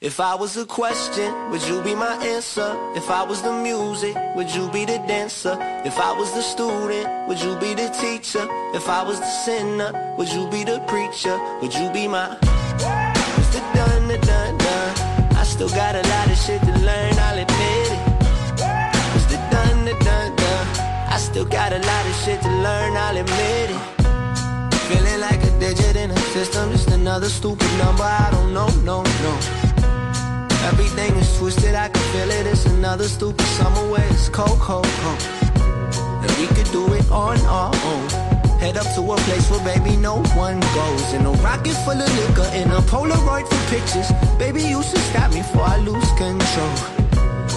If I was a question, would you be my answer? If I was the music, would you be the dancer? If I was the student, would you be the teacher? If I was the sinner, would you be the preacher? Would you be my the done, the done, done I still got a lot of shit to learn, I'll admit it the done, the done, done I still got a lot of shit to learn, I'll admit it Feeling like a digit in a system, just another stupid number, I don't know, no, no Everything is twisted, I can feel it. It's another stupid summer where it's cold, cold, cold. And we could do it on our own. Head up to a place where baby no one goes. In a rocket full of liquor, in a Polaroid for pictures. Baby, you should stop me before I lose control.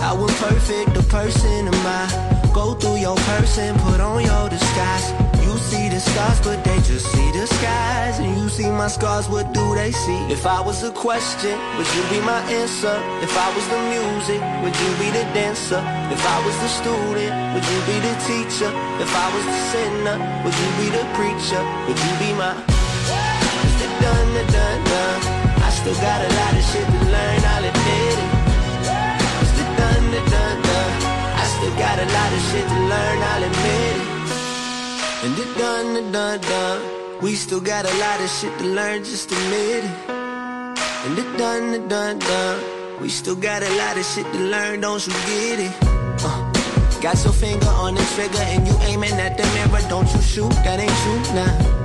I was perfect, the person am I? Go through your person, put on your disguise. You see the stars, but they just see scars, what do they see? If I was a question, would you be my answer? If I was the music, would you be the dancer? If I was the student, would you be the teacher? If I was the sinner, would you be the preacher? Would you be my Is it done, the done, done? I still got a lot of shit to learn, I'll admit it. Is it done, the done, done? I still got a lot of shit to learn, I'll admit it. And it done, the done, done. We still got a lot of shit to learn, just admit it. And it done, it done, done. We still got a lot of shit to learn, don't you get it? Uh, got your finger on the trigger and you aiming at the mirror, don't you shoot, that ain't you now.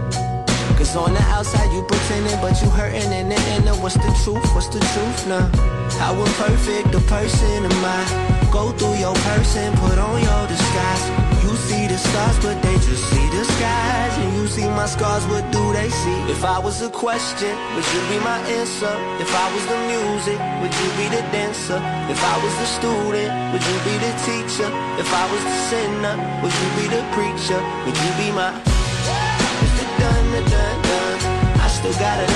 Cause on the outside you pretending, but you hurting in the inner. What's the truth? What's the truth now? How imperfect a person am I? Go through your person, put on your disguise. You see the scars, what do they see? If I was a question, would you be my answer? If I was the music, would you be the dancer? If I was the student, would you be the teacher? If I was the sinner, would you be the preacher? Would you be my Is it done, the done, done? I still got a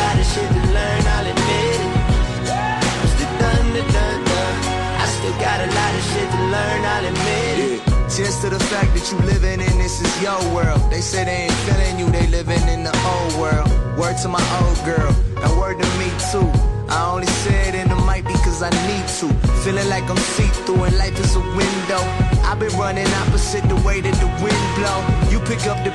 that you living in this is your world. They say they ain't feeling you, they living in the old world. Word to my old girl, and word to me too. I only say it in the mic because I need to. Feeling like I'm see-through and life is a window. I've been running opposite the way that the wind blow. You pick up the